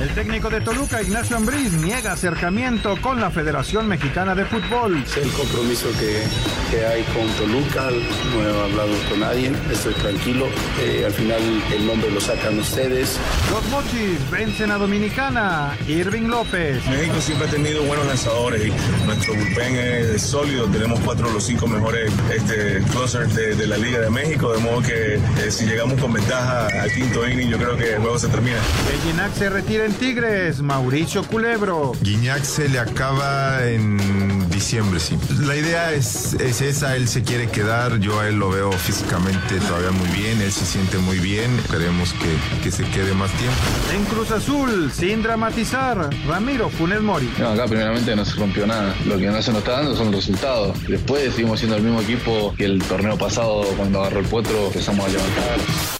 El técnico de Toluca, Ignacio Ambriz, niega acercamiento con la Federación Mexicana de Fútbol. Sé el compromiso que, que, hay con Toluca, no he hablado con nadie, estoy tranquilo. Eh, al final el nombre lo sacan ustedes. Los Mochis vencen a Dominicana, Irving López. México siempre ha tenido buenos lanzadores y nuestro bullpen es sólido. Tenemos cuatro de los cinco mejores este, closers de, de, la Liga de México, de modo que eh, si llegamos con ventaja al quinto inning, yo creo que el juego se termina. El Ginac se retira en Tigres, Mauricio Culebro. Guiñac se le acaba en diciembre, sí. La idea es, es esa, él se quiere quedar, yo a él lo veo físicamente todavía muy bien, él se siente muy bien, esperemos que, que se quede más tiempo. En Cruz Azul, sin dramatizar, Ramiro Funes Mori. No, acá primeramente no se rompió nada, lo que no se nos está dando son los resultados. Después seguimos siendo el mismo equipo que el torneo pasado cuando agarró el potro empezamos a levantar.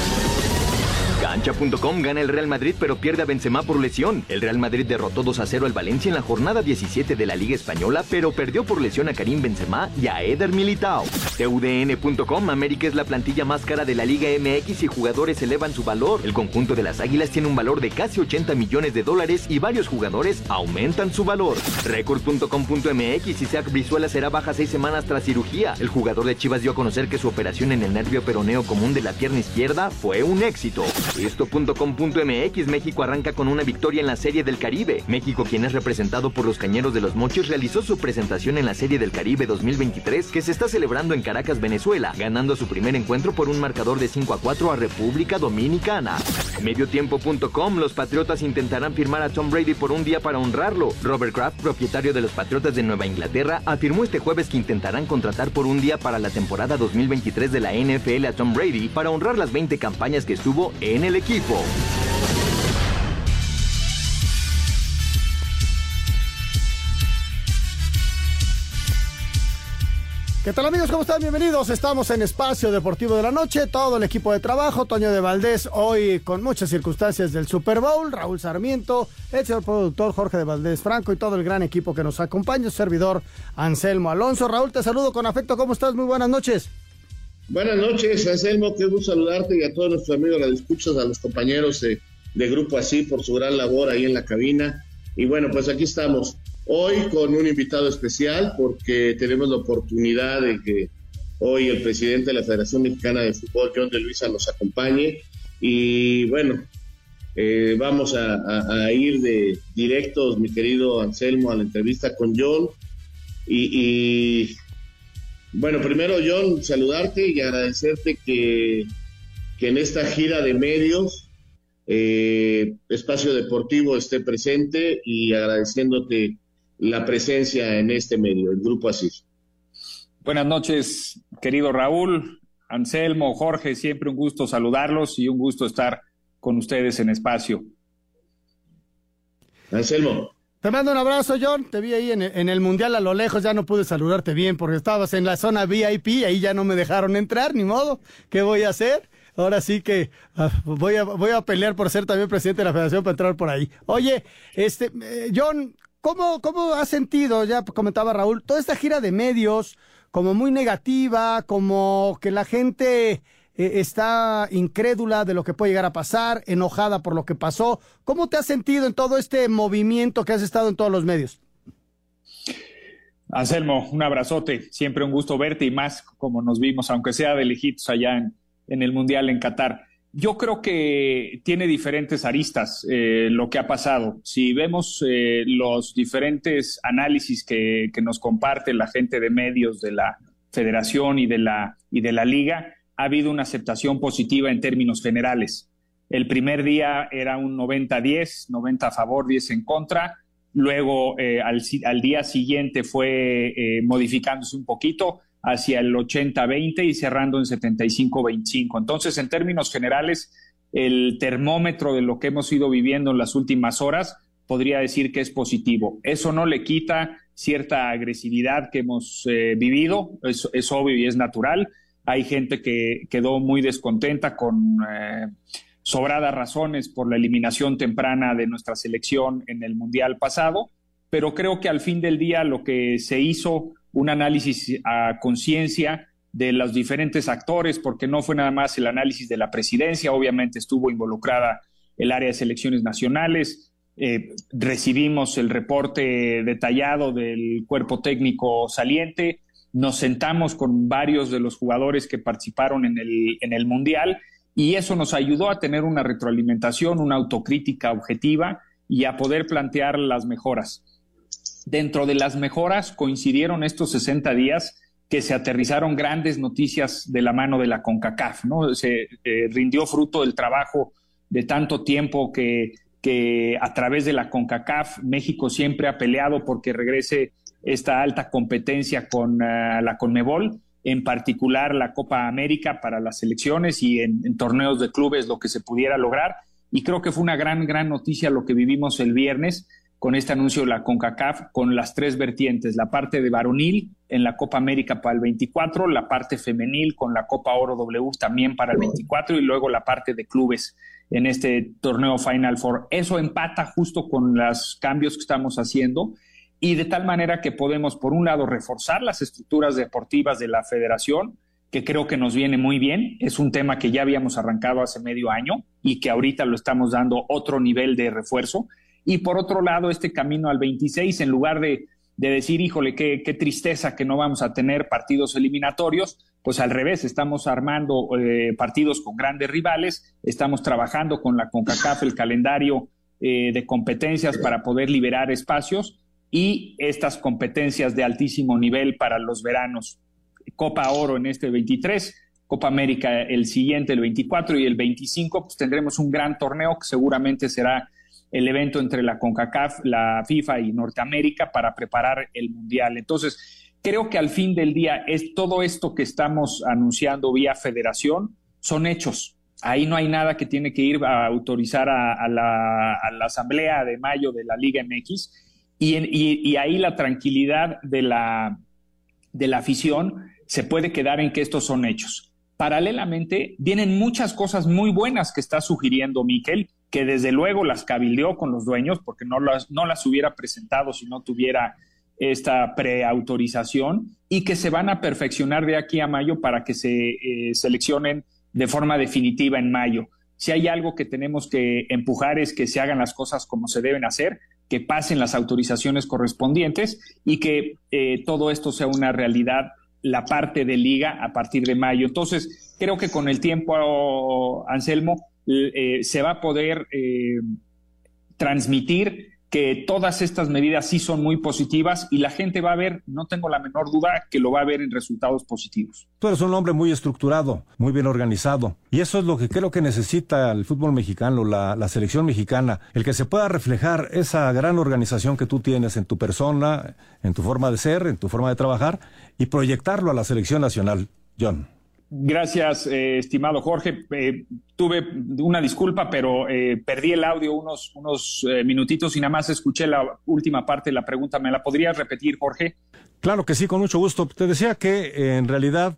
Cancha.com gana el Real Madrid pero pierde a Benzema por lesión. El Real Madrid derrotó 2 a 0 al Valencia en la jornada 17 de la Liga Española, pero perdió por lesión a Karim Benzema y a Eder Militao. TUDN.com América es la plantilla más cara de la Liga MX y jugadores elevan su valor. El conjunto de las Águilas tiene un valor de casi 80 millones de dólares y varios jugadores aumentan su valor. Record.com.mx Isaac Brizuela será baja seis semanas tras cirugía. El jugador de Chivas dio a conocer que su operación en el nervio peroneo común de la pierna izquierda fue un éxito. Esto.com.mx México arranca con una victoria en la Serie del Caribe. México, quien es representado por los Cañeros de los Mochis, realizó su presentación en la Serie del Caribe 2023 que se está celebrando en Caracas, Venezuela, ganando su primer encuentro por un marcador de 5 a 4 a República Dominicana. Mediotiempo.com Los Patriotas intentarán firmar a Tom Brady por un día para honrarlo. Robert Kraft, propietario de los Patriotas de Nueva Inglaterra, afirmó este jueves que intentarán contratar por un día para la temporada 2023 de la NFL a Tom Brady para honrar las 20 campañas que estuvo en el equipo. ¿Qué tal amigos? ¿Cómo están? Bienvenidos. Estamos en Espacio Deportivo de la Noche. Todo el equipo de trabajo. Toño de Valdés hoy con muchas circunstancias del Super Bowl. Raúl Sarmiento, el señor productor Jorge de Valdés Franco y todo el gran equipo que nos acompaña. servidor Anselmo Alonso. Raúl, te saludo con afecto. ¿Cómo estás? Muy buenas noches. Buenas noches, Anselmo. Qué gusto saludarte y a todos nuestros amigos, las escuchas, a los compañeros de, Grupo Así por su gran labor ahí en la cabina. Y bueno, pues aquí estamos. Hoy con un invitado especial porque tenemos la oportunidad de que hoy el presidente de la Federación Mexicana de Fútbol, John de Luisa, nos acompañe. Y bueno, eh, vamos a, ir de directos, mi querido Anselmo, a la entrevista con John. Y bueno, primero, John, saludarte y agradecerte que, que en esta gira de medios, eh, Espacio Deportivo esté presente y agradeciéndote la presencia en este medio, el Grupo Asís. Buenas noches, querido Raúl, Anselmo, Jorge, siempre un gusto saludarlos y un gusto estar con ustedes en Espacio. Anselmo. Te mando un abrazo, John. Te vi ahí en el, Mundial a lo lejos. Ya no pude saludarte bien porque estabas en la zona VIP ahí ya no me dejaron entrar, ni modo. ¿Qué voy a hacer? Ahora sí que uh, voy, a, voy a pelear por ser también presidente de la federación para entrar por ahí. Oye, este, eh, John, ¿cómo, ¿cómo has sentido, ya comentaba Raúl, toda esta gira de medios como muy negativa, como que la gente eh, está incrédula de lo que puede llegar a pasar, enojada por lo que pasó. ¿Cómo te has sentido en todo este movimiento que has estado en todos los medios? Anselmo, un abrazote, siempre un gusto verte y más como nos vimos, aunque sea de lejitos allá en, el Mundial en Qatar. Yo creo que tiene diferentes aristas eh, lo que ha pasado. Si vemos eh, los diferentes análisis que, que, nos comparte la gente de medios de la federación y de la, y de la liga, ha habido una aceptación positiva en términos generales. El primer día era un 90-10, 90 a favor, 10 en contra, luego eh, al, día siguiente fue eh, modificándose un poquito hacia el 80-20 y cerrando en 75-25. Entonces, en términos generales, el termómetro de lo que hemos ido viviendo en las últimas horas podría decir que es positivo. Eso no le quita cierta agresividad que hemos eh, vivido, es, obvio y es natural. Hay gente que quedó muy descontenta con eh, sobradas razones por la eliminación temprana de nuestra selección en el Mundial pasado, pero creo que al fin del día lo que se hizo, un análisis a conciencia de los diferentes actores, porque no fue nada más el análisis de la presidencia, obviamente estuvo involucrada el área de selecciones nacionales, eh, recibimos el reporte detallado del cuerpo técnico saliente, nos sentamos con varios de los jugadores que participaron en el, en el Mundial y eso nos ayudó a tener una retroalimentación, una autocrítica objetiva y a poder plantear las mejoras. Dentro de las mejoras coincidieron estos 60 días que se aterrizaron grandes noticias de la mano de la CONCACAF, ¿no? Se eh, rindió fruto del trabajo de tanto tiempo que, que a través de la CONCACAF México siempre ha peleado porque regrese esta alta competencia con uh, la CONMEBOL, en particular la Copa América para las elecciones y en, en, torneos de clubes lo que se pudiera lograr. Y creo que fue una gran, gran noticia lo que vivimos el viernes con este anuncio de la CONCACAF con las tres vertientes, la parte de varonil en la Copa América para el 24, la parte femenil con la Copa Oro W también para el 24 y luego la parte de clubes en este torneo Final Four. Eso empata justo con los cambios que estamos haciendo y de tal manera que podemos, por un lado, reforzar las estructuras deportivas de la federación, que creo que nos viene muy bien. Es un tema que ya habíamos arrancado hace medio año y que ahorita lo estamos dando otro nivel de refuerzo y por otro lado, este camino al 26, en lugar de, de decir, híjole, qué, qué, tristeza que no vamos a tener partidos eliminatorios, pues al revés, estamos armando eh, partidos con grandes rivales, estamos trabajando con la CONCACAF el calendario eh, de competencias para poder liberar espacios y estas competencias de altísimo nivel para los veranos. Copa Oro en este 23, Copa América el siguiente, el 24 y el 25, pues tendremos un gran torneo que seguramente será el evento entre la CONCACAF, la FIFA y Norteamérica para preparar el Mundial. Entonces, creo que al fin del día es todo esto que estamos anunciando vía federación son hechos. Ahí no hay nada que tiene que ir a autorizar a, la, asamblea de mayo de la Liga MX y, ahí la tranquilidad de la, de la afición se puede quedar en que estos son hechos. Paralelamente, vienen muchas cosas muy buenas que está sugiriendo Miquel que desde luego las cabildeó con los dueños porque no las, no las hubiera presentado si no tuviera esta preautorización y que se van a perfeccionar de aquí a mayo para que se eh, seleccionen de forma definitiva en mayo. Si hay algo que tenemos que empujar es que se hagan las cosas como se deben hacer, que pasen las autorizaciones correspondientes y que eh, todo esto sea una realidad la parte de liga a partir de mayo. Entonces, creo que con el tiempo, Anselmo, eh, se va a poder eh, transmitir que todas estas medidas sí son muy positivas y la gente va a ver, no tengo la menor duda, que lo va a ver en resultados positivos. Tú eres un hombre muy estructurado, muy bien organizado. Y eso es lo que creo que necesita el fútbol mexicano, la, la selección mexicana, el que se pueda reflejar esa gran organización que tú tienes en tu persona, en tu forma de ser, en tu forma de trabajar y proyectarlo a la selección nacional. John. Gracias, eh, estimado Jorge. Eh, tuve una disculpa, pero eh, perdí el audio unos, unos eh, minutitos y nada más escuché la última parte de la pregunta. ¿Me la podrías repetir, Jorge? Claro que sí, con mucho gusto. Te decía que en realidad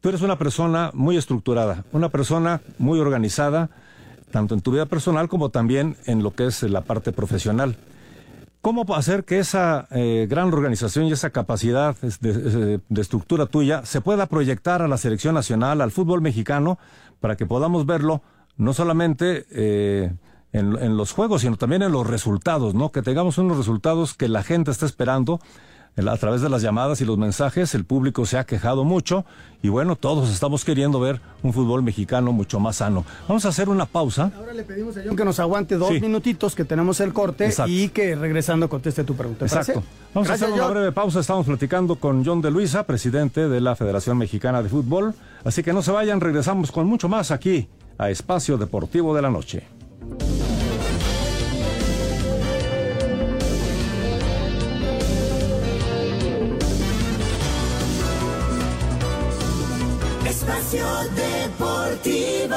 tú eres una persona muy estructurada, una persona muy organizada, tanto en tu vida personal como también en lo que es la parte profesional. ¿Cómo hacer que esa eh, gran organización y esa capacidad de, estructura tuya se pueda proyectar a la selección nacional, al fútbol mexicano, para que podamos verlo no solamente eh, en, en, los juegos, sino también en los resultados, ¿no? Que tengamos unos resultados que la gente está esperando a través de las llamadas y los mensajes, el público se ha quejado mucho y bueno, todos estamos queriendo ver un fútbol mexicano mucho más sano. Vamos a hacer una pausa. Ahora le pedimos a John que nos aguante dos sí. minutitos, que tenemos el corte Exacto. y que regresando conteste tu pregunta. Exacto. Vamos Gracias, a hacer una John. breve pausa. Estamos platicando con John de Luisa, presidente de la Federación Mexicana de Fútbol. Así que no se vayan, regresamos con mucho más aquí a Espacio Deportivo de la Noche. Deportivo.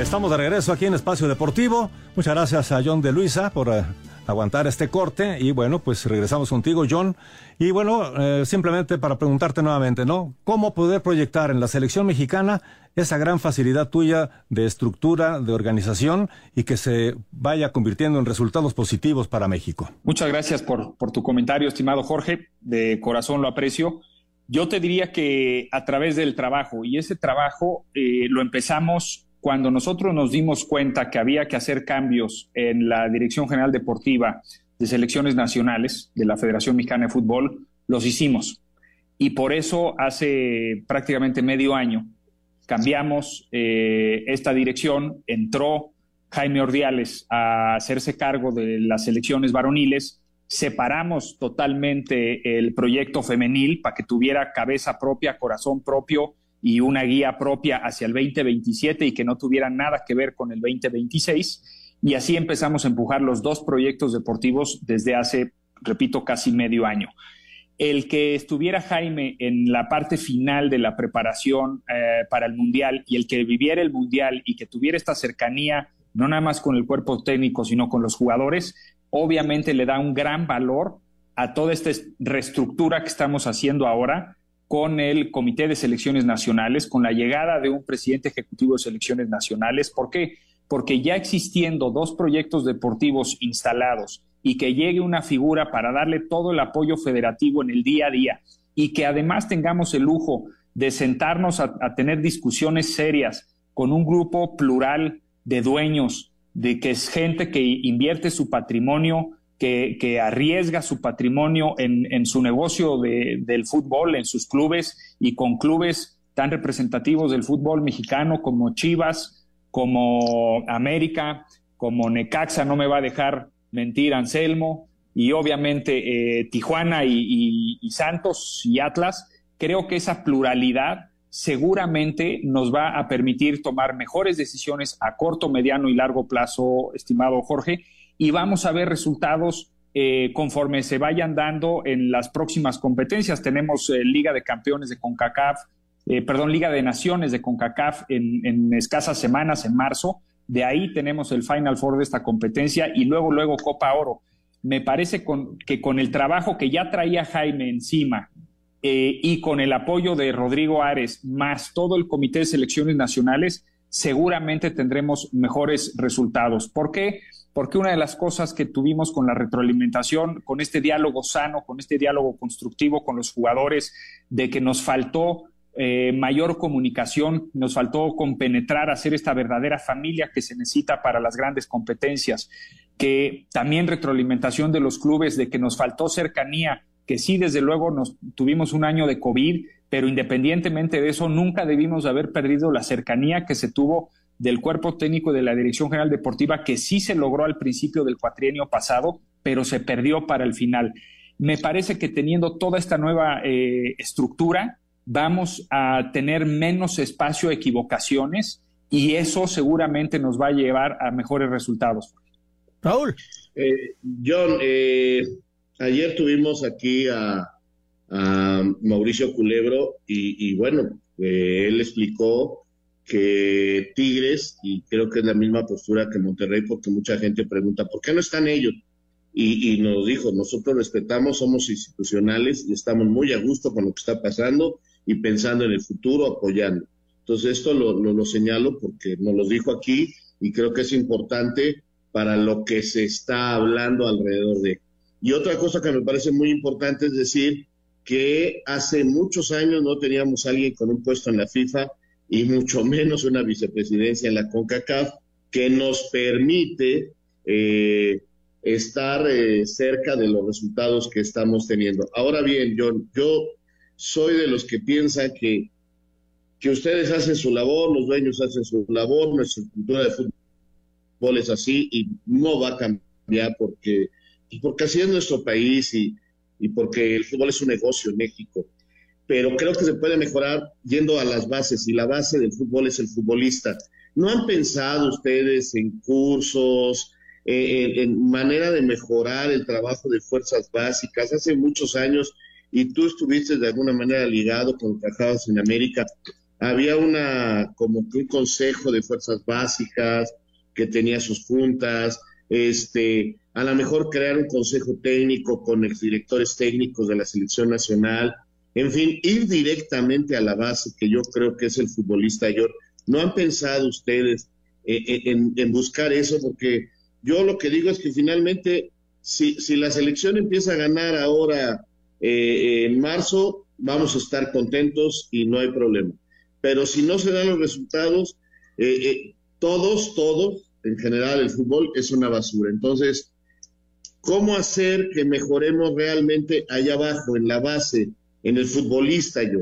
Estamos de regreso aquí en Espacio Deportivo. Muchas gracias a John de Luisa por eh, aguantar este corte. Y bueno, pues regresamos contigo, John. Y bueno, eh, simplemente para preguntarte nuevamente, ¿no? ¿Cómo poder proyectar en la selección mexicana esa gran facilidad tuya de estructura, de organización y que se vaya convirtiendo en resultados positivos para México? Muchas gracias por, por tu comentario, estimado Jorge. De corazón lo aprecio. Yo te diría que a través del trabajo, y ese trabajo eh, lo empezamos cuando nosotros nos dimos cuenta que había que hacer cambios en la Dirección General Deportiva de Selecciones Nacionales de la Federación Mexicana de Fútbol, los hicimos. Y por eso hace prácticamente medio año cambiamos eh, esta dirección, entró Jaime Ordiales a hacerse cargo de las selecciones varoniles, separamos totalmente el proyecto femenil para que tuviera cabeza propia, corazón propio y una guía propia hacia el 2027 y que no tuviera nada que ver con el 2026. Y así empezamos a empujar los dos proyectos deportivos desde hace, repito, casi medio año. El que estuviera Jaime en la parte final de la preparación eh, para el Mundial y el que viviera el Mundial y que tuviera esta cercanía, no nada más con el cuerpo técnico, sino con los jugadores, obviamente le da un gran valor a toda esta reestructura que estamos haciendo ahora con el Comité de Selecciones Nacionales, con la llegada de un presidente ejecutivo de selecciones nacionales. ¿Por qué? Porque ya existiendo dos proyectos deportivos instalados y que llegue una figura para darle todo el apoyo federativo en el día a día y que además tengamos el lujo de sentarnos a, a tener discusiones serias con un grupo plural de dueños, de que es gente que invierte su patrimonio que, arriesga su patrimonio en, su negocio del fútbol, en sus clubes y con clubes tan representativos del fútbol mexicano como Chivas, como América, como Necaxa, no me va a dejar mentir Anselmo, y obviamente eh, Tijuana y Santos y Atlas, creo que esa pluralidad seguramente nos va a permitir tomar mejores decisiones a corto, mediano y largo plazo, estimado Jorge, y vamos a ver resultados eh, conforme se vayan dando en las próximas competencias. Tenemos eh, Liga de Campeones de CONCACAF, eh, perdón, Liga de Naciones de CONCACAF en, escasas semanas, en marzo. De ahí tenemos el Final Four de esta competencia y luego, luego Copa Oro. Me parece que con el trabajo que ya traía Jaime encima y con el apoyo de Rodrigo Ares, más todo el Comité de Selecciones Nacionales, seguramente tendremos mejores resultados. ¿Por qué? porque una de las cosas que tuvimos con la retroalimentación, con este diálogo sano, con este diálogo constructivo con los jugadores, de que nos faltó eh, mayor comunicación, nos faltó compenetrar, hacer esta verdadera familia que se necesita para las grandes competencias, que también retroalimentación de los clubes, de que nos faltó cercanía, que sí, desde luego, nos tuvimos un año de COVID, pero independientemente de eso, nunca debimos haber perdido la cercanía que se tuvo del cuerpo técnico de la Dirección General Deportiva que sí se logró al principio del cuatrienio pasado, pero se perdió para el final. Me parece que teniendo toda esta nueva eh, estructura, vamos a tener menos espacio a equivocaciones y eso seguramente nos va a llevar a mejores resultados. Raúl. Eh, John, eh, ayer tuvimos aquí a, Mauricio Culebro y, y bueno, él explicó que Tigres, y creo que es la misma postura que Monterrey, porque mucha gente pregunta, ¿por qué no están ellos? Y, nos dijo, nosotros respetamos, somos institucionales y estamos muy a gusto con lo que está pasando y pensando en el futuro, apoyando. Entonces esto lo, lo, señalo porque nos lo dijo aquí y creo que es importante para lo que se está hablando alrededor de. Y otra cosa que me parece muy importante es decir que hace muchos años no teníamos a alguien con un puesto en la FIFA y mucho menos una vicepresidencia en la CONCACAF que nos permite eh, estar eh, cerca de los resultados que estamos teniendo. Ahora bien, yo, soy de los que piensan que, que ustedes hacen su labor, los dueños hacen su labor, nuestra cultura de fútbol es así y no va a cambiar porque, porque así es nuestro país y, y porque el fútbol es un negocio en México pero creo que se puede mejorar yendo a las bases y la base del fútbol es el futbolista. ¿No han pensado ustedes en cursos, en, manera de mejorar el trabajo de fuerzas básicas? Hace muchos años y tú estuviste de alguna manera ligado con Cajados en América, había una, como que un consejo de fuerzas básicas que tenía sus juntas, este, a lo mejor crear un consejo técnico con exdirectores técnicos de la selección nacional, en fin, ir directamente a la base, que yo creo que es el futbolista mayor. ¿No han pensado ustedes eh, eh, en, buscar eso? Porque yo lo que digo es que finalmente, si, si la selección empieza a ganar ahora eh, en marzo, vamos a estar contentos y no hay problema. Pero si no se dan los resultados, todos, todos, en general el fútbol es una basura. Entonces, ¿cómo hacer que mejoremos realmente allá abajo, en la base, en el futbolista, yo?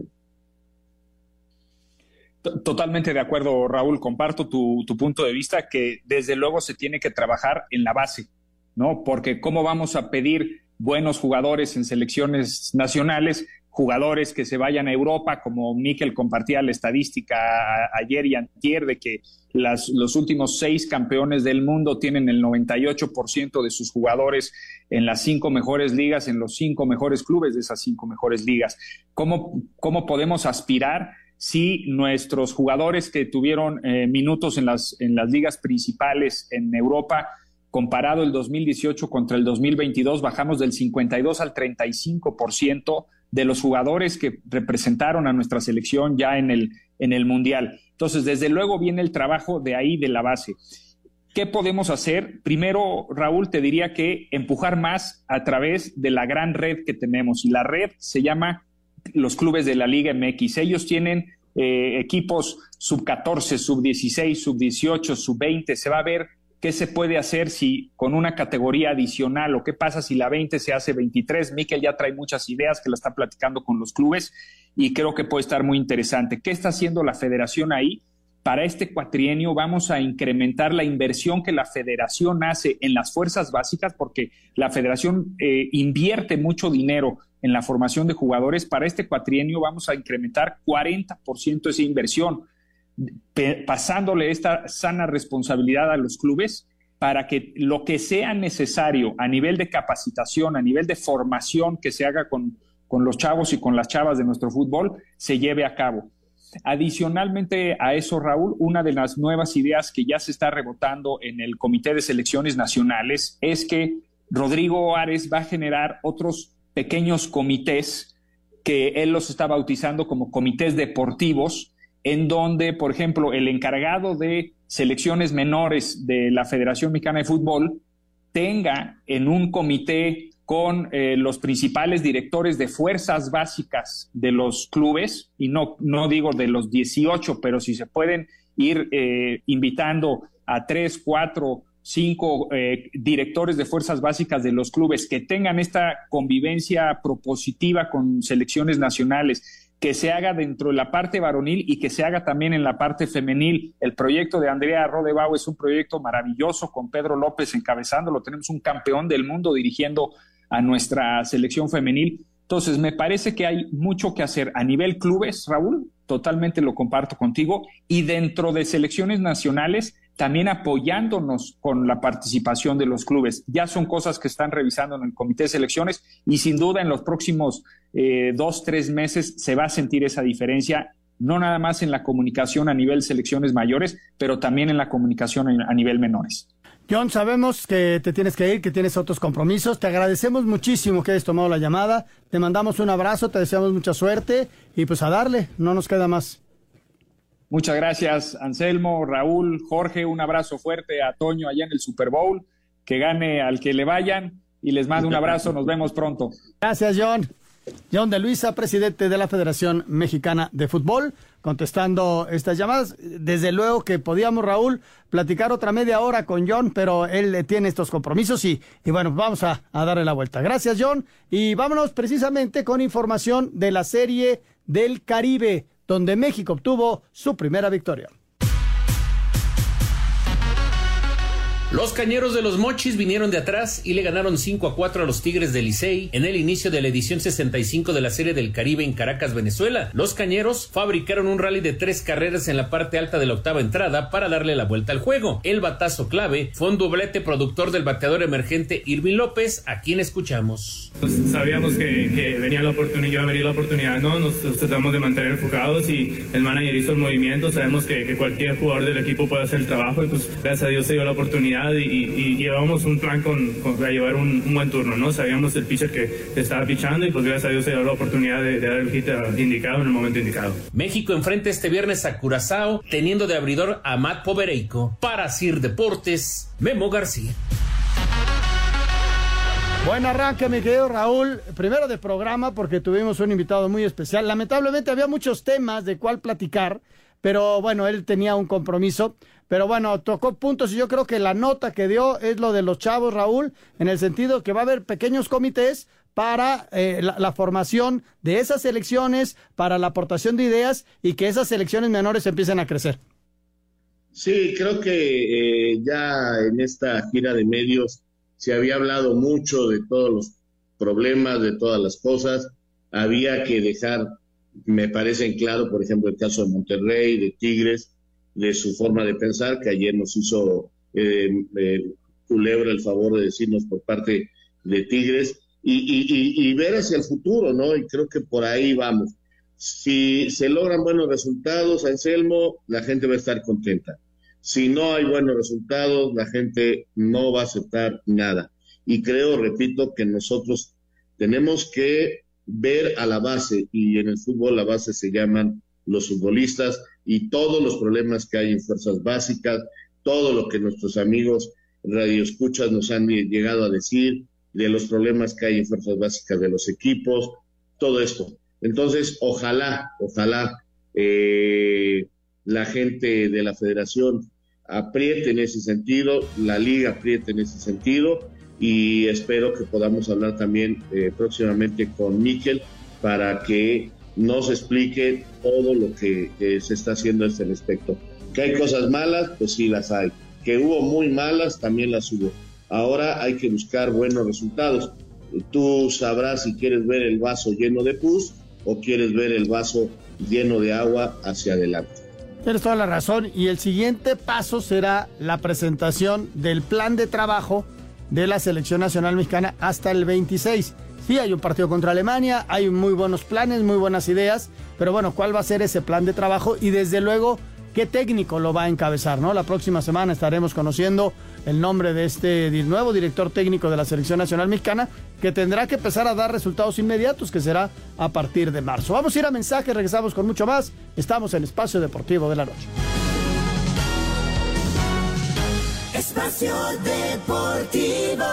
Totalmente de acuerdo, Raúl. Comparto tu, punto de vista que desde luego se tiene que trabajar en la base, ¿no? Porque cómo vamos a pedir buenos jugadores en selecciones nacionales jugadores que se vayan a Europa, como Miquel compartía la estadística ayer y antier de que las, los últimos seis campeones del mundo tienen el 98% de sus jugadores en las cinco mejores ligas, en los cinco mejores clubes de esas cinco mejores ligas. ¿Cómo, cómo podemos aspirar si nuestros jugadores que tuvieron eh, minutos en las, en las ligas principales en Europa comparado el 2018 contra el 2022, bajamos del 52 al 35% de los jugadores que representaron a nuestra selección ya en el, en el Mundial. Entonces, desde luego viene el trabajo de ahí, de la base. ¿Qué podemos hacer? Primero, Raúl, te diría que empujar más a través de la gran red que tenemos. Y la red se llama los clubes de la Liga MX. Ellos tienen eh, equipos sub 14, sub 16, sub 18, sub 20. Se va a ver qué se puede hacer si con una categoría adicional o qué pasa si la 20 se hace 23. Miquel ya trae muchas ideas que la está platicando con los clubes y creo que puede estar muy interesante. ¿Qué está haciendo la federación ahí? Para este cuatrienio vamos a incrementar la inversión que la federación hace en las fuerzas básicas porque la federación eh, invierte mucho dinero en la formación de jugadores. Para este cuatrienio vamos a incrementar 40% esa inversión pasándole esta sana responsabilidad a los clubes para que lo que sea necesario a nivel de capacitación, a nivel de formación que se haga con, con los chavos y con las chavas de nuestro fútbol, se lleve a cabo. Adicionalmente a eso, Raúl, una de las nuevas ideas que ya se está rebotando en el Comité de Selecciones Nacionales es que Rodrigo Ares va a generar otros pequeños comités que él los está bautizando como comités deportivos, en donde, por ejemplo, el encargado de selecciones menores de la Federación Mexicana de Fútbol tenga en un comité con eh, los principales directores de fuerzas básicas de los clubes, y no, no digo de los 18, pero si se pueden ir eh, invitando a tres, cuatro, cinco eh, directores de fuerzas básicas de los clubes que tengan esta convivencia propositiva con selecciones nacionales que se haga dentro de la parte varonil y que se haga también en la parte femenil. El proyecto de Andrea Rodebau es un proyecto maravilloso con Pedro López encabezándolo. Tenemos un campeón del mundo dirigiendo a nuestra selección femenil. Entonces, me parece que hay mucho que hacer a nivel clubes, Raúl, totalmente lo comparto contigo, y dentro de selecciones nacionales, también apoyándonos con la participación de los clubes. Ya son cosas que están revisando en el comité de selecciones y sin duda en los próximos eh, dos, tres meses se va a sentir esa diferencia, no nada más en la comunicación a nivel selecciones mayores, pero también en la comunicación a nivel menores. John, sabemos que te tienes que ir, que tienes otros compromisos. Te agradecemos muchísimo que hayas tomado la llamada. Te mandamos un abrazo, te deseamos mucha suerte y pues a darle, no nos queda más. Muchas gracias, Anselmo, Raúl, Jorge. Un abrazo fuerte a Toño allá en el Super Bowl. Que gane al que le vayan y les mando un abrazo. Nos vemos pronto. Gracias, John. John de Luisa, presidente de la Federación Mexicana de Fútbol, contestando estas llamadas. Desde luego que podíamos, Raúl, platicar otra media hora con John, pero él tiene estos compromisos y, y bueno, vamos a, a darle la vuelta. Gracias, John. Y vámonos precisamente con información de la Serie del Caribe donde México obtuvo su primera victoria. Los cañeros de los Mochis vinieron de atrás y le ganaron 5 a 4 a los Tigres de Licey en el inicio de la edición 65 de la Serie del Caribe en Caracas, Venezuela. Los cañeros fabricaron un rally de tres carreras en la parte alta de la octava entrada para darle la vuelta al juego. El batazo clave fue un doblete productor del bateador emergente Irving López, a quien escuchamos. Pues sabíamos que, venía la oportunidad, iba a venir la oportunidad, ¿no? Nos tratamos de mantener enfocados y el manager hizo el movimiento. Sabemos que, cualquier jugador del equipo puede hacer el trabajo y pues gracias a Dios se dio la oportunidad y, llevamos un plan con, para llevar un, buen turno, ¿no? Sabíamos el pitcher que estaba pichando y pues gracias a Dios se dio la oportunidad de, dar el hit indicado en el momento indicado. México enfrenta este viernes a Curazao teniendo de abridor a Matt Povereico. Para Sir Deportes, Memo García. Buen arranque, mi querido Raúl. Primero de programa porque tuvimos un invitado muy especial. Lamentablemente había muchos temas de cuál platicar, pero bueno, él tenía un compromiso. Pero bueno, tocó puntos y yo creo que la nota que dio es lo de los chavos, Raúl, en el sentido que va a haber pequeños comités para eh, la, formación de esas elecciones, para la aportación de ideas y que esas elecciones menores empiecen a crecer. Sí, creo que eh, ya en esta gira de medios se había hablado mucho de todos los problemas, de todas las cosas. Había que dejar, me parece en claro, por ejemplo, el caso de Monterrey, de Tigres, de su forma de pensar, que ayer nos hizo eh, eh, Culebra el favor de decirnos por parte de Tigres, y, ver hacia el futuro, ¿no? Y creo que por ahí vamos. Si se logran buenos resultados, Anselmo, la gente va a estar contenta. Si no hay buenos resultados, la gente no va a aceptar nada. Y creo, repito, que nosotros tenemos que ver a la base, y en el fútbol la base se llaman los futbolistas, y todos los problemas que hay en fuerzas básicas, todo lo que nuestros amigos radioescuchas nos han llegado a decir, de los problemas que hay en fuerzas básicas de los equipos, todo esto. Entonces, ojalá, ojalá eh, la gente de la federación apriete en ese sentido, la liga apriete en ese sentido y espero que podamos hablar también eh, próximamente con Miquel para que nos explique todo lo que, se está haciendo a este respecto. Que hay cosas malas, pues sí las hay. Que hubo muy malas, también las hubo. Ahora hay que buscar buenos resultados. Tú sabrás si quieres ver el vaso lleno de pus o quieres ver el vaso lleno de agua hacia adelante. Tienes toda la razón. Y el siguiente paso será la presentación del plan de trabajo de la Selección Nacional Mexicana hasta el 26. Sí, hay un partido contra Alemania, hay muy buenos planes, muy buenas ideas, pero bueno, ¿cuál va a ser ese plan de trabajo? Y desde luego, ¿qué técnico lo va a encabezar? ¿no? La próxima semana estaremos conociendo el nombre de este nuevo director técnico de la Selección Nacional Mexicana, que tendrá que empezar a dar resultados inmediatos, que será a partir de marzo. Vamos a ir a mensaje, regresamos con mucho más. Estamos en Espacio Deportivo de la Noche. Espacio Deportivo.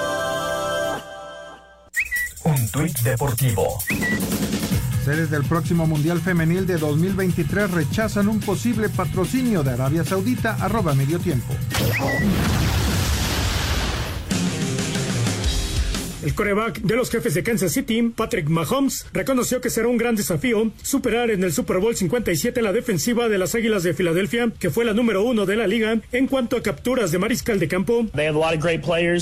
Un tuit deportivo. Seres del próximo Mundial Femenil de 2023 rechazan un posible patrocinio de Arabia Saudita, arroba medio tiempo. El coreback de los jefes de Kansas City, Patrick Mahomes, reconoció que será un gran desafío superar en el Super Bowl 57 la defensiva de las Águilas de Filadelfia, que fue la número uno de la liga en cuanto a capturas de mariscal de campo.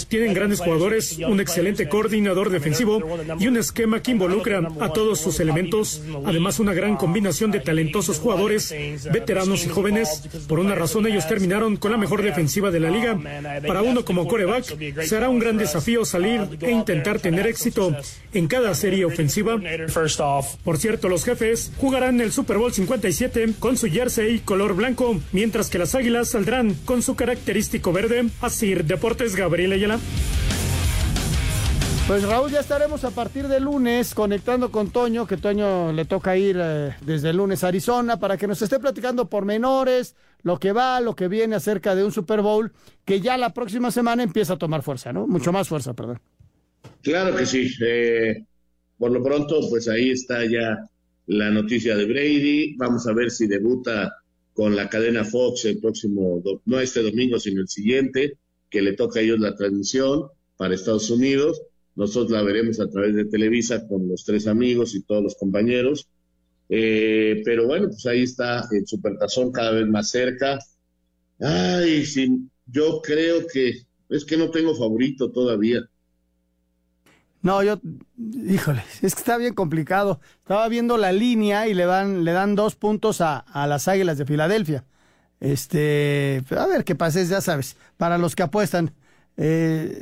Tienen grandes jugadores, un excelente coordinador defensivo y un esquema que involucra a todos sus elementos. Además, una gran combinación de talentosos jugadores, veteranos y jóvenes. Por una razón, ellos terminaron con la mejor defensiva de la liga. Para uno como coreback, será un gran desafío salir e intentar intentar tener éxito en cada serie ofensiva. Por cierto, los jefes jugarán el Super Bowl 57 con su jersey color blanco, mientras que las Águilas saldrán con su característico verde. Así, Deportes Gabriel Ayala. Pues Raúl, ya estaremos a partir de lunes conectando con Toño, que Toño le toca ir eh, desde el lunes a Arizona para que nos esté platicando pormenores, lo que va, lo que viene acerca de un Super Bowl que ya la próxima semana empieza a tomar fuerza, ¿no? Mucho más fuerza, perdón. Claro que sí. Eh, por lo pronto, pues ahí está ya la noticia de Brady. Vamos a ver si debuta con la cadena Fox el próximo, no este domingo, sino el siguiente, que le toca a ellos la transmisión para Estados Unidos. Nosotros la veremos a través de Televisa con los tres amigos y todos los compañeros. Eh, pero bueno, pues ahí está el Supertazón cada vez más cerca. Ay, sí, yo creo que Es que no tengo favorito todavía. No, yo, híjole, es que está bien complicado. Estaba viendo la línea y le dan, le dan dos puntos a, a las Águilas de Filadelfia. Este, a ver qué pasa, ya sabes, para los que apuestan. Eh,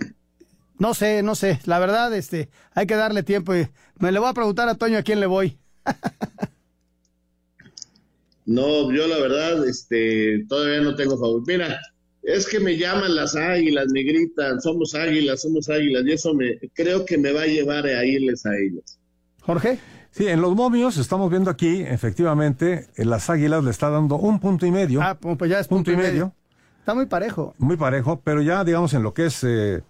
no sé, no sé, la verdad, este, hay que darle tiempo. Y me le voy a preguntar a Toño a quién le voy. no, yo la verdad, este, todavía no tengo favorito. Mira, es que me llaman las águilas, me gritan, somos águilas, somos águilas, y eso me creo que me va a llevar a irles a ellos. Jorge. Sí, en los momios estamos viendo aquí, efectivamente, en las águilas le está dando un punto y medio. Ah, pues ya es punto, y medio. Está muy parejo. Muy parejo, pero ya digamos en lo que es eh,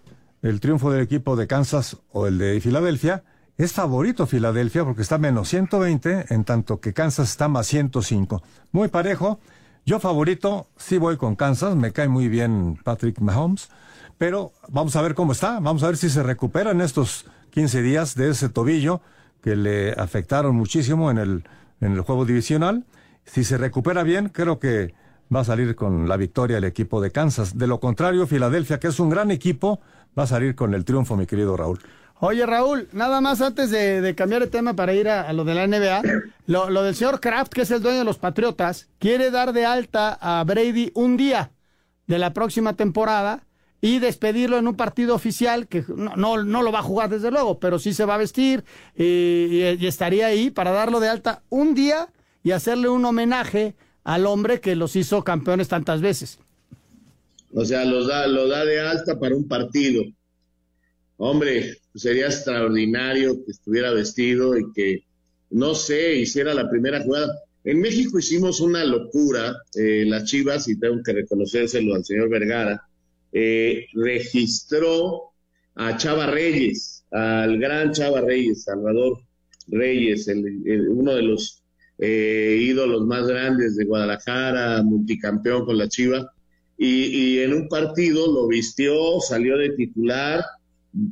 el triunfo del equipo de Kansas o el de Filadelfia, es favorito Filadelfia porque está menos 120, en tanto que Kansas está más 105. Muy parejo. Yo favorito, sí voy con Kansas, me cae muy bien Patrick Mahomes, pero vamos a ver cómo está, vamos a ver si se recupera en estos 15 días de ese tobillo que le afectaron muchísimo en el, en el juego divisional. Si se recupera bien, creo que va a salir con la victoria el equipo de Kansas. De lo contrario, Filadelfia, que es un gran equipo, va a salir con el triunfo, mi querido Raúl. Oye, Raúl, nada más antes de, cambiar de tema para ir a, lo de la NBA, lo, lo, del señor Kraft, que es el dueño de los Patriotas, quiere dar de alta a Brady un día de la próxima temporada y despedirlo en un partido oficial que no, no, lo va a jugar desde luego, pero sí se va a vestir y, estaría ahí para darlo de alta un día y hacerle un homenaje al hombre que los hizo campeones tantas veces. O sea, los da, lo da de alta para un partido. Hombre, sería extraordinario que estuviera vestido y que, no sé, hiciera la primera jugada. En México hicimos una locura, eh, las Chivas, y tengo que reconocérselo al señor Vergara, eh, registró a Chava Reyes, al gran Chava Reyes, Salvador Reyes, uno de los eh, ídolos más grandes de Guadalajara, multicampeón con la Chiva, y, en un partido lo vistió, salió de titular,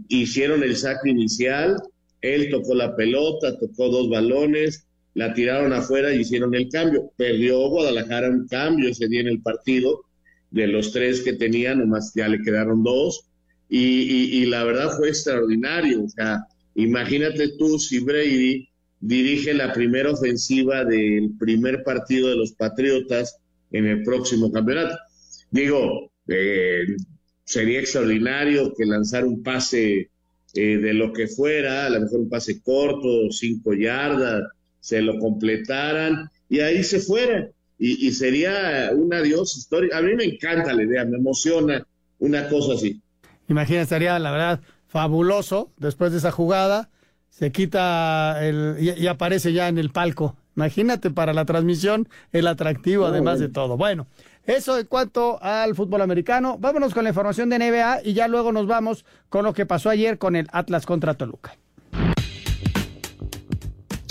hicieron el saque inicial, él tocó la pelota, tocó dos balones, la tiraron afuera y hicieron el cambio. Perdió Guadalajara un cambio ese día en el partido, de los tres que tenía, nomás ya le quedaron dos, y, la verdad fue extraordinario. O sea, imagínate tú si Brady dirige la primera ofensiva del primer partido de los Patriotas en el próximo campeonato. Digo, eh, sería extraordinario que lanzara un pase eh, de lo que fuera, a lo mejor un pase corto, cinco yardas, se lo completaran y ahí se fuera y, sería un adiós histórico. A mí me encanta la idea, me emociona una cosa así. Imagina, estaría la verdad fabuloso después de esa jugada, se quita el, y, aparece ya en el palco. Imagínate para la transmisión el atractivo, además de todo. Bueno, eso en cuanto al fútbol americano. Vámonos con la información de NBA y ya luego nos vamos con lo que pasó ayer con el Atlas contra Toluca.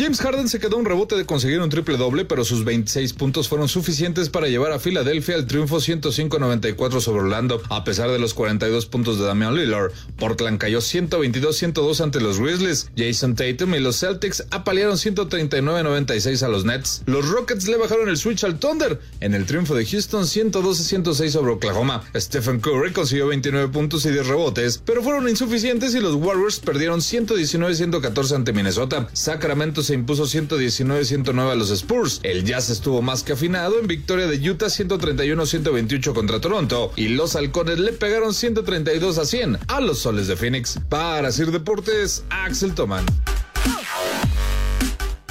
James Harden se quedó un rebote de conseguir un triple doble, pero sus 26 puntos fueron suficientes para llevar a Filadelfia al triunfo 105-94 sobre Orlando. A pesar de los 42 puntos de Damian Lillard, Portland cayó 122-102 ante los Grizzlies. Jason Tatum y los Celtics apalearon 139-96 a los Nets. Los Rockets le bajaron el switch al Thunder en el triunfo de Houston 112-106 sobre Oklahoma. Stephen Curry consiguió 29 puntos y 10 rebotes, pero fueron insuficientes y los Warriors perdieron 119-114 ante Minnesota. Sacramento se impuso 119-109 a los Spurs. El Jazz estuvo más que afinado en victoria de Utah 131-128 contra Toronto y los Halcones le pegaron 132 a 100 a los Soles de Phoenix. Para Sir Deportes, Axel Toman.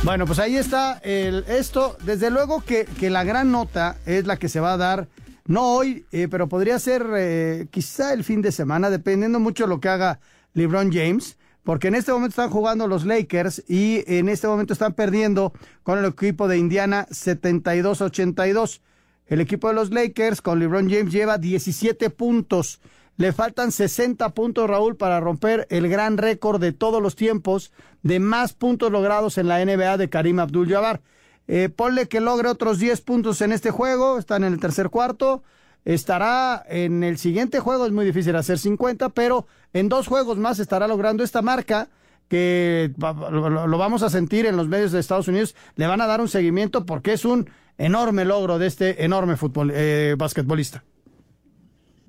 Bueno, pues ahí está el, esto. Desde luego que, la gran nota es la que se va a dar, no hoy, eh, pero podría ser eh, quizá el fin de semana, dependiendo mucho de lo que haga LeBron James porque en este momento están jugando los Lakers y en este momento están perdiendo con el equipo de Indiana 72-82. El equipo de los Lakers con LeBron James lleva 17 puntos. Le faltan 60 puntos, Raúl, para romper el gran récord de todos los tiempos de más puntos logrados en la NBA de Karim Abdul-Jabbar. Eh, ponle que logre otros 10 puntos en este juego, están en el tercer cuarto estará en el siguiente juego, es muy difícil hacer 50, pero en dos juegos más estará logrando esta marca que lo vamos a sentir en los medios de Estados Unidos, le van a dar un seguimiento porque es un enorme logro de este enorme eh, basquetbolista.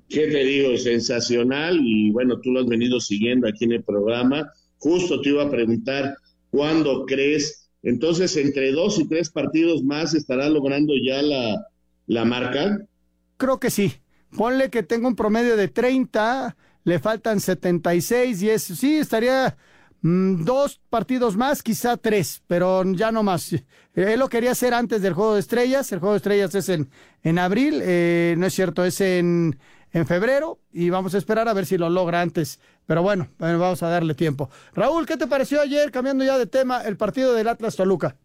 ¿Qué te digo? Sensacional y bueno, tú lo has venido siguiendo aquí en el programa. Justo te iba a preguntar, ¿cuándo crees? Entonces, entre dos y tres partidos más estará logrando ya la, la marca. Creo que sí. Ponle que tengo un promedio de 30, le faltan 76 y es, sí, estaría mm, dos partidos más, quizá tres, pero ya no más. Él lo quería hacer antes del Juego de Estrellas, el Juego de Estrellas es en, en abril, eh, no es cierto, es en, en febrero y vamos a esperar a ver si lo logra antes. Pero bueno, vamos a darle tiempo. Raúl, ¿qué te pareció ayer, cambiando ya de tema, el partido del Atlas Toluca?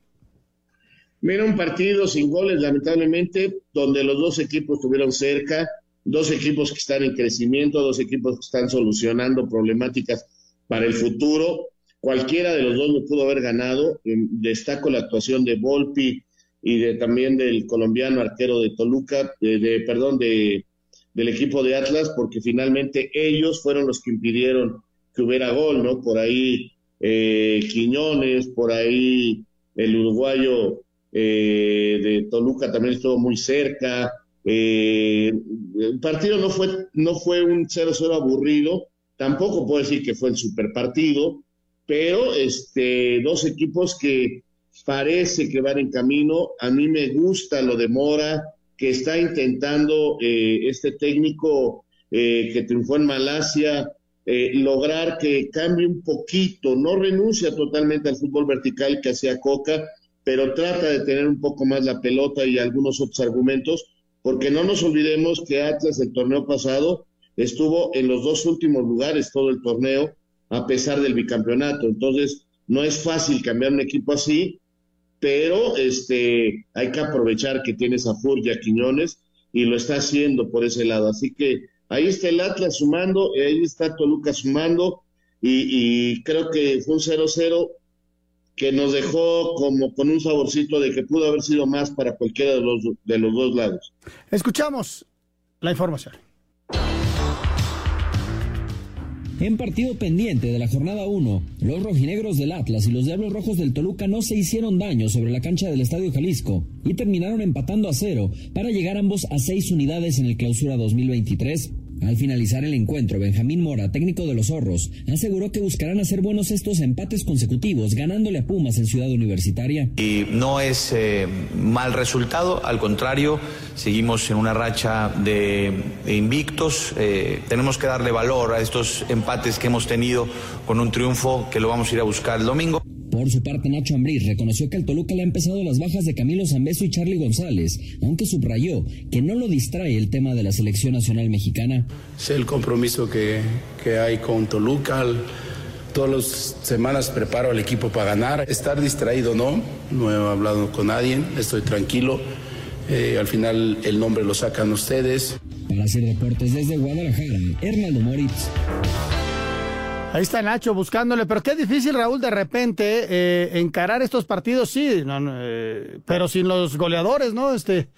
Mira, un partido sin goles, lamentablemente, donde los dos equipos estuvieron cerca, dos equipos que están en crecimiento, dos equipos que están solucionando problemáticas para el futuro. Cualquiera de los dos lo pudo haber ganado. Destaco la actuación de Volpi y de, también del colombiano arquero de Toluca, de, perdón, de, del equipo de Atlas, porque finalmente ellos fueron los que impidieron que hubiera gol, ¿no? Por ahí eh, Quiñones, por ahí el uruguayo eh, de Toluca también estuvo muy cerca. Eh, el partido no fue, no fue un 0-0 aburrido, tampoco puedo decir que fue el super partido, pero este, dos equipos que parece que van en camino. A mí me gusta lo de Mora, que está intentando eh, este técnico que triunfó en Malasia, lograr que cambie un poquito, no renuncia totalmente al fútbol vertical que hacía Coca, pero trata de tener un poco más la pelota y algunos otros argumentos, porque no nos olvidemos que Atlas el torneo pasado estuvo en los dos últimos lugares todo el torneo, a pesar del bicampeonato. Entonces, no es fácil cambiar un equipo así, pero este, hay que aprovechar que tienes a Furya Quiñones y lo está haciendo por ese lado. Así que ahí está el Atlas sumando, ahí está Toluca sumando, y creo que fue un 0-0 que nos dejó como con un saborcito de que pudo haber sido más para cualquiera de los, de los dos lados. Escuchamos la información. En partido pendiente de la jornada 1, los rojinegros del Atlas y los Diablos Rojos del Toluca no se hicieron daño sobre la cancha del Estadio Jalisco y terminaron empatando a cero para llegar ambos a seis unidades en el clausura 2023. Al finalizar el encuentro, Benjamín Mora, técnico de los Zorros, aseguró que buscarán hacer buenos estos empates consecutivos, ganándole a Pumas en Ciudad Universitaria. Y no es eh, mal resultado, al contrario, seguimos en una racha de, invictos. Eh, tenemos que darle valor a estos empates que hemos tenido con un triunfo que lo vamos a ir a buscar el domingo. Por su parte, Nacho Ambriz reconoció que el Toluca le ha empezado las bajas de Camilo Zambeso y Charlie González, aunque subrayó que no lo distrae el tema de la selección nacional mexicana. Sé el compromiso que, que hay con Toluca. Todas las semanas preparo al equipo para ganar. Estar distraído no, no he hablado con nadie, estoy tranquilo. Eh, al final el nombre lo sacan ustedes. Para hacer deportes desde Guadalajara, Hernando Moritz. Ahí está Nacho buscándole, pero qué difícil, Raúl, de repente eh, encarar estos partidos, sí, eh, pero sin los goleadores, ¿no? Este,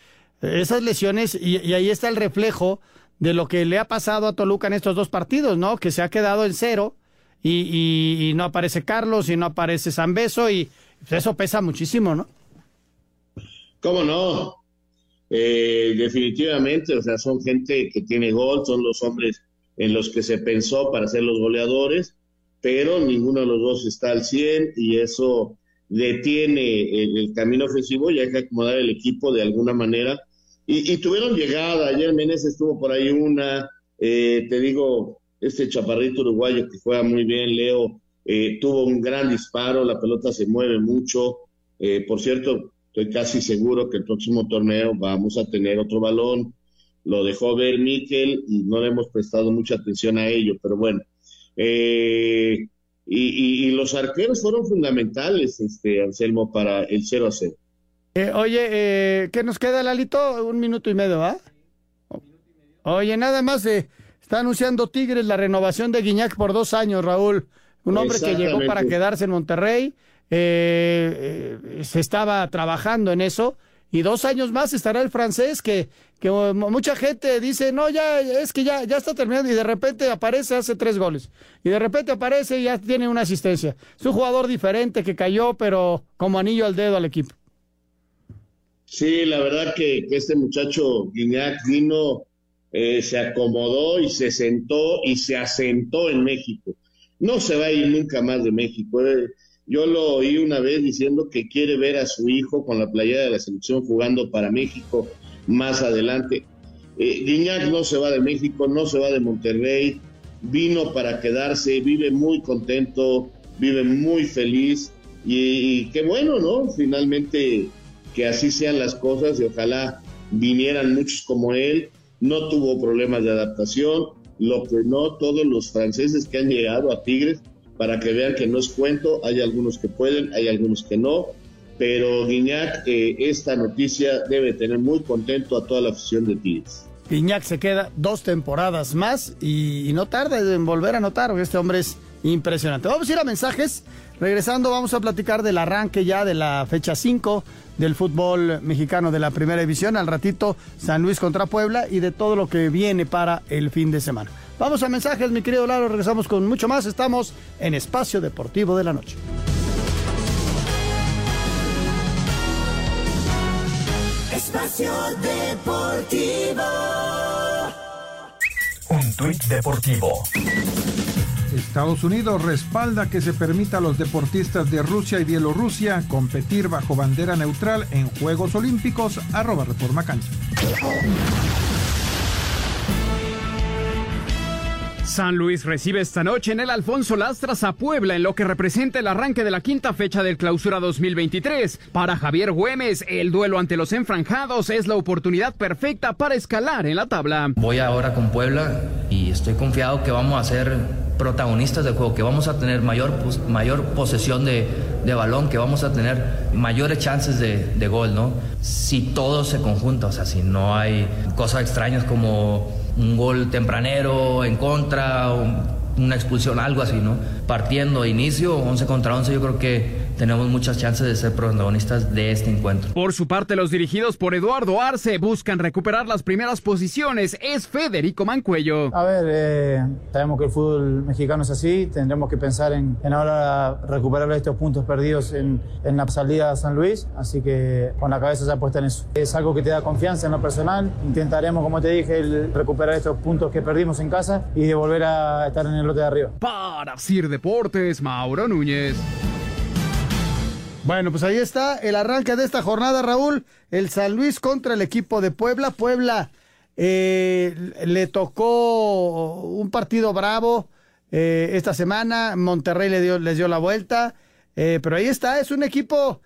esas lesiones, y, ahí está el reflejo de lo que le ha pasado a Toluca en estos dos partidos, ¿no? Que se ha quedado en cero y, no aparece Carlos y no aparece Zambeso y eso pesa muchísimo, ¿no? ¿Cómo no? Eh, definitivamente, o sea, son gente que tiene gol, son los hombres en los que se pensó para ser los goleadores, pero ninguno de los dos está al 100 y eso detiene el, camino ofensivo y hay que acomodar el equipo de alguna manera. Y, tuvieron llegada, ayer Menez estuvo por ahí una, eh, te digo, este chaparrito uruguayo que juega muy bien, Leo, eh, tuvo un gran disparo, la pelota se mueve mucho. Eh, por cierto, estoy casi seguro que el próximo torneo vamos a tener otro balón lo dejó ver Miquel y no le hemos prestado mucha atención a ello, pero bueno. Eh, y, los arqueros fueron fundamentales, este Anselmo, para el 0 a 0. Eh, oye, eh, ¿qué nos queda, Lalito? Un minuto y medio, ¿ah? Oye, nada más está anunciando Tigres la renovación de Guiñac por dos años, Raúl. Un hombre que llegó para quedarse en Monterrey. se estaba trabajando en eso y dos años más estará el francés que, que mucha gente dice, no, ya es que ya, ya está terminando y de repente aparece, hace tres goles. Y de repente aparece y ya tiene una asistencia. Es un jugador diferente que cayó, pero como anillo al dedo al equipo. Sí, la verdad que, este muchacho Guiñac vino eh, se acomodó y se sentó y se asentó en México. No se va a ir nunca más de México. eh. Yo lo oí una vez diciendo que quiere ver a su hijo con la playera de la selección jugando para México más adelante. Eh, Guiñac no se va de México, no se va de Monterrey, vino para quedarse, vive muy contento, vive muy feliz y, y qué bueno, ¿no? Finalmente que así sean las cosas y ojalá vinieran muchos como él. No tuvo problemas de adaptación, lo que no todos los franceses que han llegado a Tigres, para que vean que no es cuento, hay algunos que pueden, hay algunos que no, pero Guiñac, eh, esta noticia debe tener muy contento a toda la afición de Tigres. Guiñac se queda dos temporadas más y, no tarda en volver a porque este hombre es impresionante. Vamos a ir a mensajes. Regresando, vamos a platicar del arranque ya de la fecha 5 del fútbol mexicano de la primera división. Al ratito, San Luis contra Puebla y de todo lo que viene para el fin de semana. Vamos a mensajes, mi querido Lalo. Regresamos con mucho más. Estamos en Espacio Deportivo de la Noche. Espacio Deportivo. Un tuit deportivo. Estados Unidos respalda que se permita a los deportistas de Rusia y Bielorrusia competir bajo bandera neutral en Juegos Olímpicos. Arroba Reforma Cancha. San Luis recibe esta noche en el Alfonso Lastras a Puebla en lo que representa el arranque de la quinta fecha del Clausura 2023. Para Javier Güemes, el duelo ante los enfranjados es la oportunidad perfecta para escalar en la tabla. Voy ahora con Puebla y estoy confiado que vamos a ser protagonistas del juego, que vamos a tener mayor, mayor posesión de, de balón, que vamos a tener mayores chances de, de gol, ¿no? Si todo se conjunta, o sea, si no hay cosas extrañas como un gol tempranero en contra, una expulsión, algo así, ¿no? Partiendo de inicio, 11 contra 11, yo creo que tenemos muchas chances de ser protagonistas de este encuentro. Por su parte, los dirigidos por Eduardo Arce buscan recuperar las primeras posiciones. Es Federico Mancuello. A ver, eh, sabemos que el fútbol mexicano es así, tendremos que pensar en, en ahora recuperar estos puntos perdidos en, en la salida a San Luis, así que con la cabeza ya puesta en eso. Es algo que te da confianza en lo personal, intentaremos, como te dije, el recuperar estos puntos que perdimos en casa y de volver a estar en el lote de arriba. Para Sir Deportes, Mauro Núñez. Bueno, pues ahí está el arranque de esta jornada, Raúl. El San Luis contra el equipo de Puebla. Puebla eh, le tocó un partido bravo eh, esta semana. Monterrey le dio, les dio la vuelta. Eh, pero ahí está, es un equipo,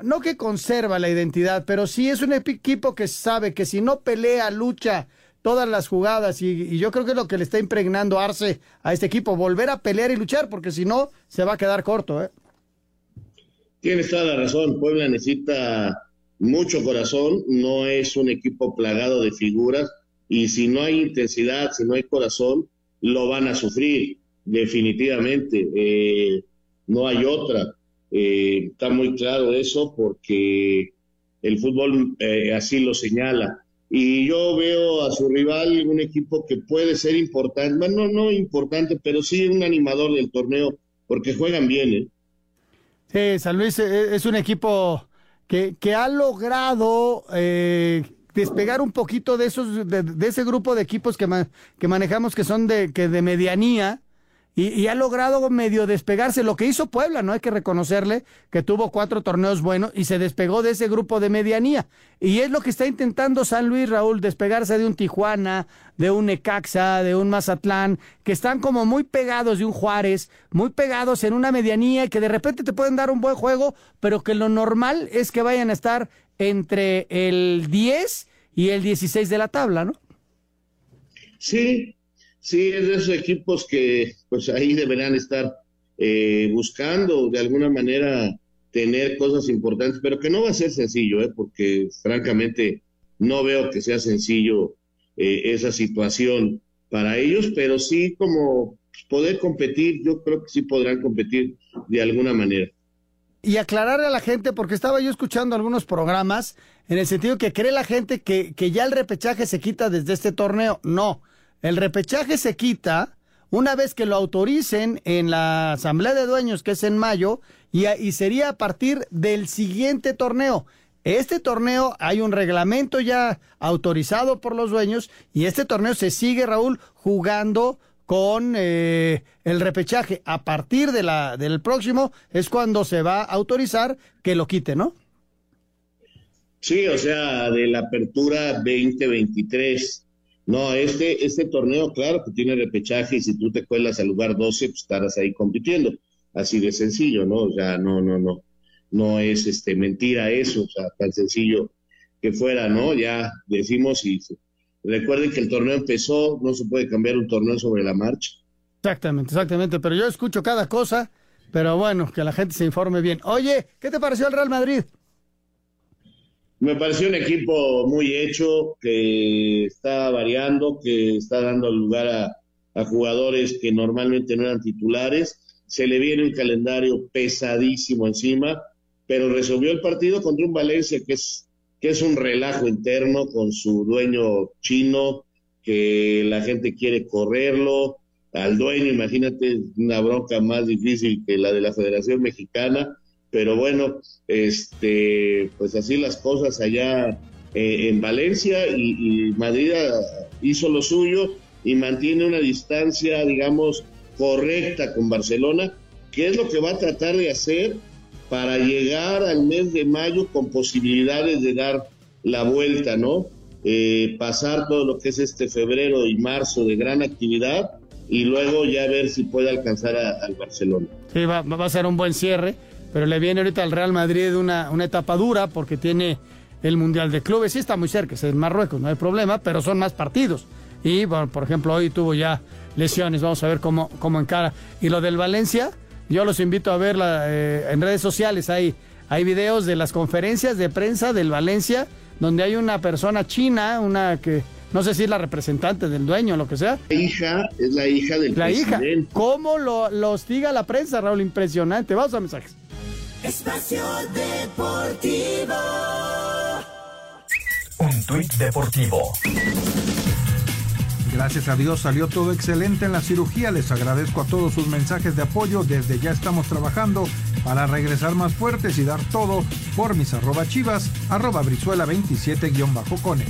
no que conserva la identidad, pero sí es un equipo que sabe que si no pelea, lucha todas las jugadas, y, y yo creo que es lo que le está impregnando Arce a este equipo, volver a pelear y luchar, porque si no, se va a quedar corto, ¿eh? Tienes toda la razón, Puebla necesita mucho corazón, no es un equipo plagado de figuras y si no hay intensidad, si no hay corazón, lo van a sufrir definitivamente. Eh, no hay otra. Eh, está muy claro eso porque el fútbol eh, así lo señala. Y yo veo a su rival un equipo que puede ser importante, bueno, no importante, pero sí un animador del torneo porque juegan bien, ¿eh? Sí, San Luis eh, es un equipo que, que ha logrado eh, despegar un poquito de esos, de, de ese grupo de equipos que, que manejamos que son de, que de medianía. Y, y ha logrado medio despegarse. Lo que hizo Puebla, ¿no? Hay que reconocerle que tuvo cuatro torneos buenos y se despegó de ese grupo de medianía. Y es lo que está intentando San Luis, Raúl, despegarse de un Tijuana, de un Necaxa, de un Mazatlán, que están como muy pegados de un Juárez, muy pegados en una medianía que de repente te pueden dar un buen juego, pero que lo normal es que vayan a estar entre el 10 y el 16 de la tabla, ¿no? Sí, sí, es de esos equipos que pues ahí deberán estar eh, buscando de alguna manera tener cosas importantes, pero que no va a ser sencillo, ¿eh? porque francamente no veo que sea sencillo eh, esa situación para ellos, pero sí como poder competir, yo creo que sí podrán competir de alguna manera. y aclararle a la gente, porque estaba yo escuchando algunos programas en el sentido que cree la gente que, que ya el repechaje se quita desde este torneo. No, el repechaje se quita una vez que lo autoricen en la Asamblea de Dueños, que es en mayo, y, y sería a partir del siguiente torneo. Este torneo hay un reglamento ya autorizado por los dueños y este torneo se sigue, Raúl, jugando con eh, el repechaje. A partir de la, del próximo es cuando se va a autorizar que lo quite, ¿no? Sí, o sea, de la apertura 2023. No, este, este torneo, claro, que tiene repechaje y si tú te cuelas al lugar 12, pues estarás ahí compitiendo. Así de sencillo, ¿no? O sea, no, no, no. No es este mentira eso, o sea, tan sencillo que fuera, ¿no? Ya decimos y recuerden que el torneo empezó, no se puede cambiar un torneo sobre la marcha. Exactamente, exactamente. Pero yo escucho cada cosa, pero bueno, que la gente se informe bien. Oye, ¿qué te pareció el Real Madrid? Me pareció un equipo muy hecho, que está variando, que está dando lugar a, jugadores que normalmente no eran titulares. Se le viene un calendario pesadísimo encima, pero resolvió el partido contra un Valencia que es, que es un relajo interno con su dueño chino, que la gente quiere correrlo. Al dueño, imagínate, una bronca más difícil que la de la Federación Mexicana pero bueno, este, pues así las cosas allá eh, en Valencia y, Madrid hizo lo suyo y mantiene una distancia, digamos, correcta con Barcelona, que es lo que va a tratar de hacer para llegar al mes de mayo con posibilidades de dar la vuelta, ¿no? Eh, pasar todo lo que es este febrero y marzo de gran actividad y luego ya ver si puede alcanzar al Barcelona. Sí, va a ser un buen cierre pero le viene ahorita al Real Madrid una, una etapa dura porque tiene el Mundial de Clubes, sí está muy cerca, es en Marruecos, no hay problema, pero son más partidos. Y, bueno, por ejemplo, hoy tuvo ya lesiones, vamos a ver cómo, cómo encara. Y lo del Valencia, yo los invito a verla eh, en redes sociales, hay, hay videos de las conferencias de prensa del Valencia, donde hay una persona china, una que no sé si es la representante del dueño o lo que sea. La hija, es la hija del la presidente. hija. ¿Cómo lo, lo hostiga la prensa, Raúl? Impresionante. Vamos a mensajes. Espacio Deportivo. Un tuit deportivo. Gracias a Dios salió todo excelente en la cirugía. Les agradezco a todos sus mensajes de apoyo. Desde ya estamos trabajando para regresar más fuertes y dar todo por mis arroba chivas, arroba brizuela 27-cone.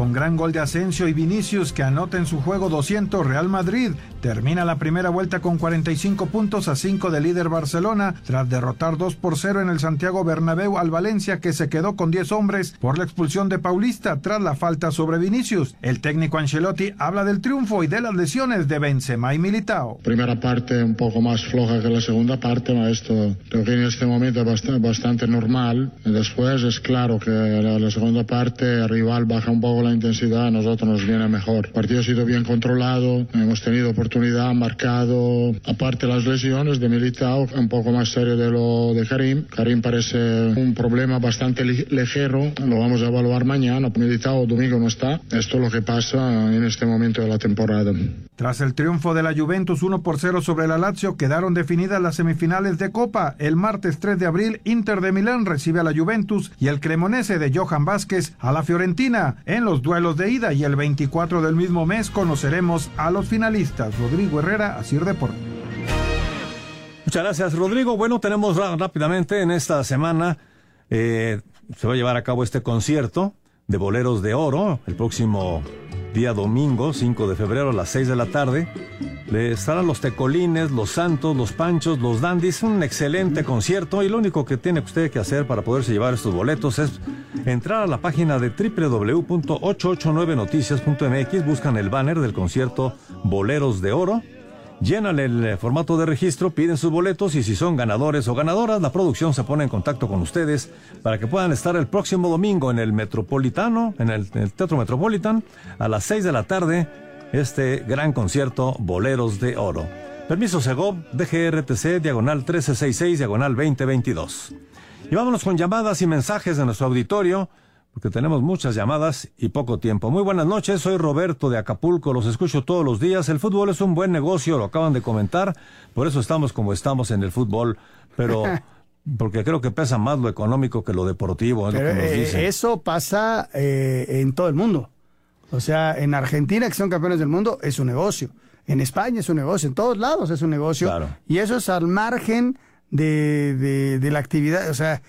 Con gran gol de Asensio y Vinicius que anota en su juego 200 Real Madrid, termina la primera vuelta con 45 puntos a 5 del líder Barcelona tras derrotar 2 por 0 en el Santiago Bernabéu al Valencia que se quedó con 10 hombres por la expulsión de Paulista tras la falta sobre Vinicius. El técnico Ancelotti habla del triunfo y de las lesiones de Benzema y Militao. Primera parte un poco más floja que la segunda parte, esto creo que en este momento es bastante, bastante normal. Después es claro que la, la segunda parte el rival baja un poco la intensidad, a nosotros nos viene mejor. El partido ha sido bien controlado, hemos tenido oportunidad, marcado, aparte las lesiones de Militao, un poco más serio de lo de Karim. Karim parece un problema bastante ligero, lo vamos a evaluar mañana. Militao domingo no está. Esto es lo que pasa en este momento de la temporada. Tras el triunfo de la Juventus 1 por 0 sobre la Lazio, quedaron definidas las semifinales de Copa. El martes 3 de abril, Inter de Milán recibe a la Juventus y el Cremonese de Johan Vázquez a la Fiorentina en los duelos de ida y el 24 del mismo mes conoceremos a los finalistas. Rodrigo Herrera, Asir Deportes. Muchas gracias, Rodrigo. Bueno, tenemos rápidamente en esta semana, eh, se va a llevar a cabo este concierto de Boleros de Oro el próximo día domingo, 5 de febrero a las 6 de la tarde. Le estarán los Tecolines, los Santos, los Panchos, los Dandis. Un excelente concierto y lo único que tiene usted que hacer para poderse llevar estos boletos es entrar a la página de www.889noticias.mx, buscan el banner del concierto Boleros de Oro. Llenan el formato de registro, piden sus boletos y si son ganadores o ganadoras, la producción se pone en contacto con ustedes para que puedan estar el próximo domingo en el Metropolitano, en el, en el Teatro Metropolitan, a las 6 de la tarde, este gran concierto Boleros de Oro. Permiso Segov, DGRTC, diagonal 1366, diagonal 2022. Y vámonos con llamadas y mensajes de nuestro auditorio porque tenemos muchas llamadas y poco tiempo. Muy buenas noches, soy Roberto de Acapulco, los escucho todos los días. El fútbol es un buen negocio, lo acaban de comentar, por eso estamos como estamos en el fútbol, pero porque creo que pesa más lo económico que lo deportivo, es Pero, lo que nos eh, dicen. eso pasa eh, en todo el mundo. O sea, en Argentina, que son campeones del mundo, es un negocio. En España es un negocio. En todos lados es un negocio. Y eso es al margen de, de, la actividad. O sea,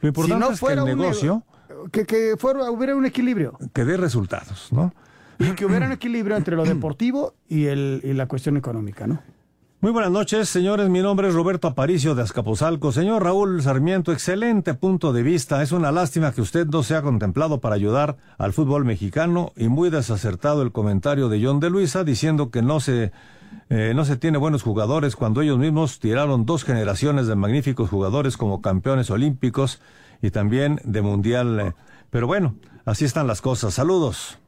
lo importante es que el negocio... que, que fuera, hubiera un equilibrio. Que dé resultados, ¿no? Y que hubiera un equilibrio entre lo deportivo y, el, y la cuestión económica, ¿no? Muy buenas noches, señores. Mi nombre es Roberto Aparicio de Azcapotzalco. Señor Raúl Sarmiento, excelente punto de vista. Es una lástima que usted no se ha contemplado para ayudar al fútbol mexicano y muy desacertado el comentario de John de Luisa diciendo que no se, eh, no se tiene buenos jugadores cuando ellos mismos tiraron dos generaciones de magníficos jugadores como campeones olímpicos y también de mundial. Pero bueno, así están las cosas. Saludos.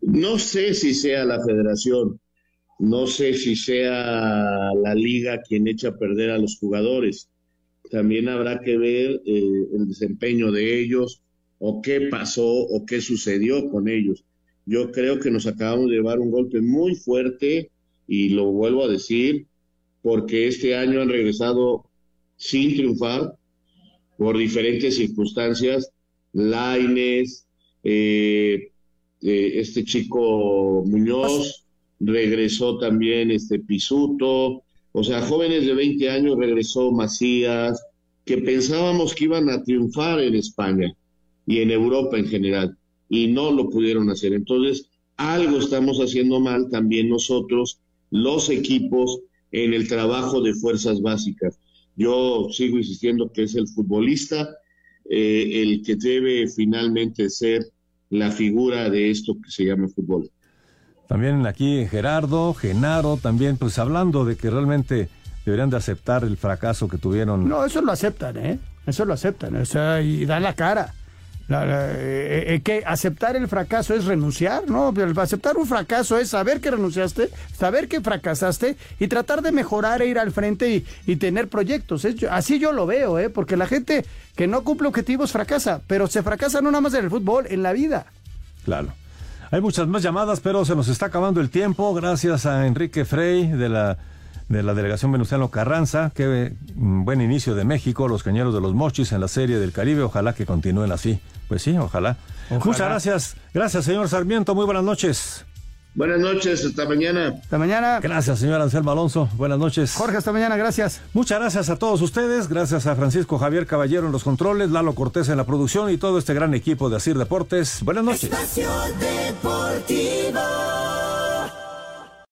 No sé si sea la federación no sé si sea la liga quien echa a perder a los jugadores. También habrá que ver eh, el desempeño de ellos o qué pasó o qué sucedió con ellos. Yo creo que nos acabamos de llevar un golpe muy fuerte y lo vuelvo a decir porque este año han regresado sin triunfar por diferentes circunstancias. Laines, eh, eh, este chico Muñoz, regresó también este Pisuto, o sea, jóvenes de 20 años regresó Macías, que pensábamos que iban a triunfar en España y en Europa en general, y no lo pudieron hacer. Entonces, algo estamos haciendo mal también nosotros, los equipos, en el trabajo de fuerzas básicas. Yo sigo insistiendo que es el futbolista eh, el que debe finalmente ser la figura de esto que se llama fútbol. También aquí Gerardo, Genaro, también pues hablando de que realmente deberían de aceptar el fracaso que tuvieron. No, eso lo aceptan, ¿eh? Eso lo aceptan, o sea, y dan la cara. Eh, eh, que aceptar el fracaso es renunciar, ¿no? Aceptar un fracaso es saber que renunciaste, saber que fracasaste y tratar de mejorar e ir al frente y, tener proyectos. así yo lo veo, ¿eh? Porque la gente que no cumple objetivos fracasa, pero se fracasa no nada más en el fútbol, en la vida. Claro. Hay muchas más llamadas, pero se nos está acabando el tiempo. Gracias a Enrique Frey de la, de la delegación Venustiano Carranza. Qué mm, buen inicio de México, los cañeros de los mochis en la serie del Caribe. Ojalá que continúen así. Pues sí, ojalá. Muchas gracias. Gracias, señor Sarmiento. Muy buenas noches. Buenas noches, hasta mañana. Hasta mañana. Gracias, señor Anselmo Alonso. Buenas noches. Jorge, hasta mañana, gracias. Muchas gracias a todos ustedes. Gracias a Francisco Javier Caballero en los controles, Lalo Cortés en la producción y todo este gran equipo de Asir Deportes. Buenas noches. Deportivo.